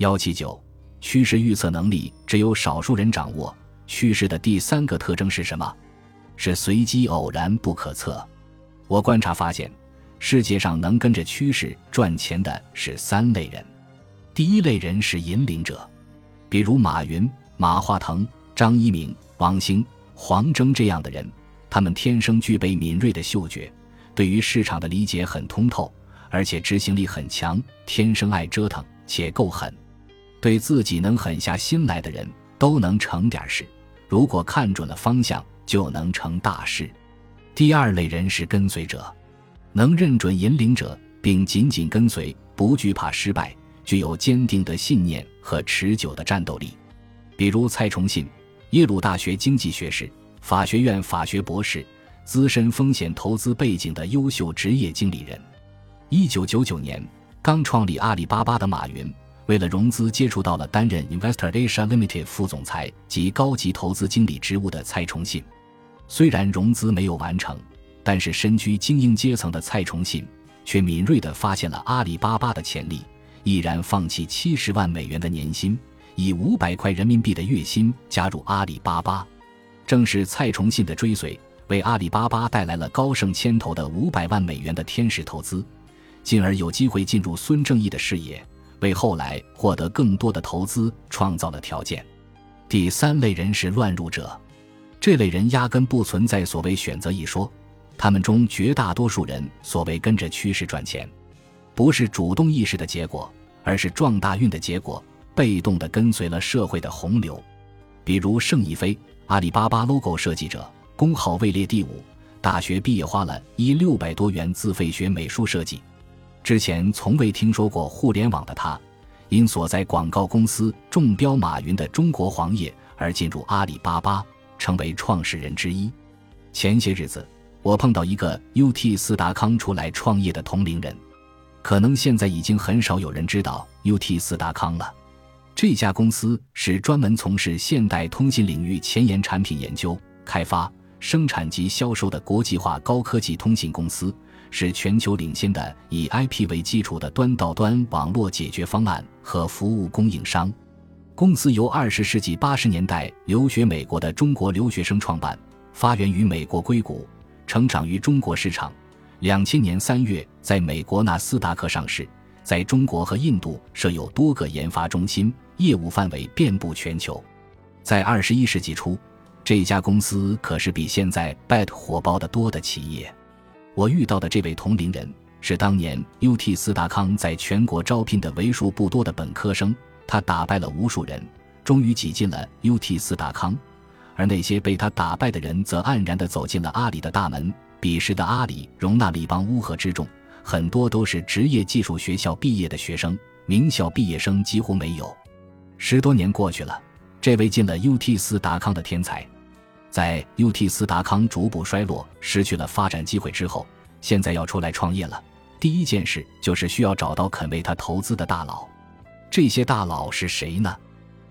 幺七九，趋势预测能力只有少数人掌握。趋势的第三个特征是什么？是随机偶然不可测。我观察发现，世界上能跟着趋势赚钱的是三类人。第一类人是引领者，比如马云、马化腾、张一鸣、王兴、黄峥这样的人，他们天生具备敏锐的嗅觉，对于市场的理解很通透，而且执行力很强，天生爱折腾且够狠。对自己能狠下心来的人，都能成点事。如果看准了方向，就能成大事。第二类人是跟随者，能认准引领者，并紧紧跟随，不惧怕失败。具有坚定的信念和持久的战斗力，比如蔡崇信，耶鲁大学经济学士、法学院法学博士，资深风险投资背景的优秀职业经理人。一九九九年刚创立阿里巴巴的马云，为了融资接触到了担任 Investor Asia Limited 副总裁及高级投资经理职务的蔡崇信。虽然融资没有完成，但是身居精英阶层的蔡崇信却敏锐地发现了阿里巴巴的潜力。毅然放弃七十万美元的年薪，以五百块人民币的月薪加入阿里巴巴。正是蔡崇信的追随，为阿里巴巴带来了高盛牵头的五百万美元的天使投资，进而有机会进入孙正义的视野，为后来获得更多的投资创造了条件。第三类人是乱入者，这类人压根不存在所谓选择一说，他们中绝大多数人所谓跟着趋势赚钱。不是主动意识的结果，而是撞大运的结果。被动的跟随了社会的洪流，比如盛一飞，阿里巴巴 logo 设计者，工号位列第五。大学毕业花了一六百多元自费学美术设计。之前从未听说过互联网的他，因所在广告公司中标马云的中国黄页而进入阿里巴巴，成为创始人之一。前些日子，我碰到一个 UT 四达康出来创业的同龄人。可能现在已经很少有人知道 UT 四达康了。这家公司是专门从事现代通信领域前沿产品研究、开发、生产及销售的国际化高科技通信公司，是全球领先的以 IP 为基础的端到端网络解决方案和服务供应商。公司由二十世纪八十年代留学美国的中国留学生创办，发源于美国硅谷，成长于中国市场。两千年三月，在美国纳斯达克上市，在中国和印度设有多个研发中心，业务范围遍布全球。在二十一世纪初，这家公司可是比现在 BAT 火爆的多的企业。我遇到的这位同龄人是当年 UT 斯达康在全国招聘的为数不多的本科生，他打败了无数人，终于挤进了 UT 斯达康，而那些被他打败的人则黯然地走进了阿里的大门。彼时的阿里容纳了一帮乌合之众，很多都是职业技术学校毕业的学生，名校毕业生几乎没有。十多年过去了，这位进了 UT 斯达康的天才，在 UT 斯达康逐步衰落、失去了发展机会之后，现在要出来创业了。第一件事就是需要找到肯为他投资的大佬。这些大佬是谁呢？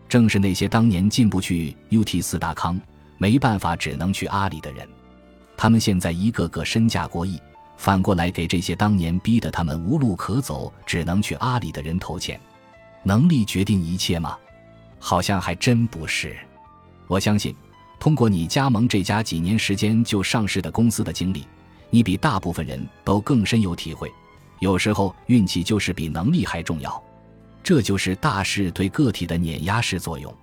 正是那些当年进不去 UT 斯达康，没办法只能去阿里的人。他们现在一个个身价过亿，反过来给这些当年逼得他们无路可走、只能去阿里的人投钱，能力决定一切吗？好像还真不是。我相信，通过你加盟这家几年时间就上市的公司的经历，你比大部分人都更深有体会。有时候运气就是比能力还重要，这就是大势对个体的碾压式作用。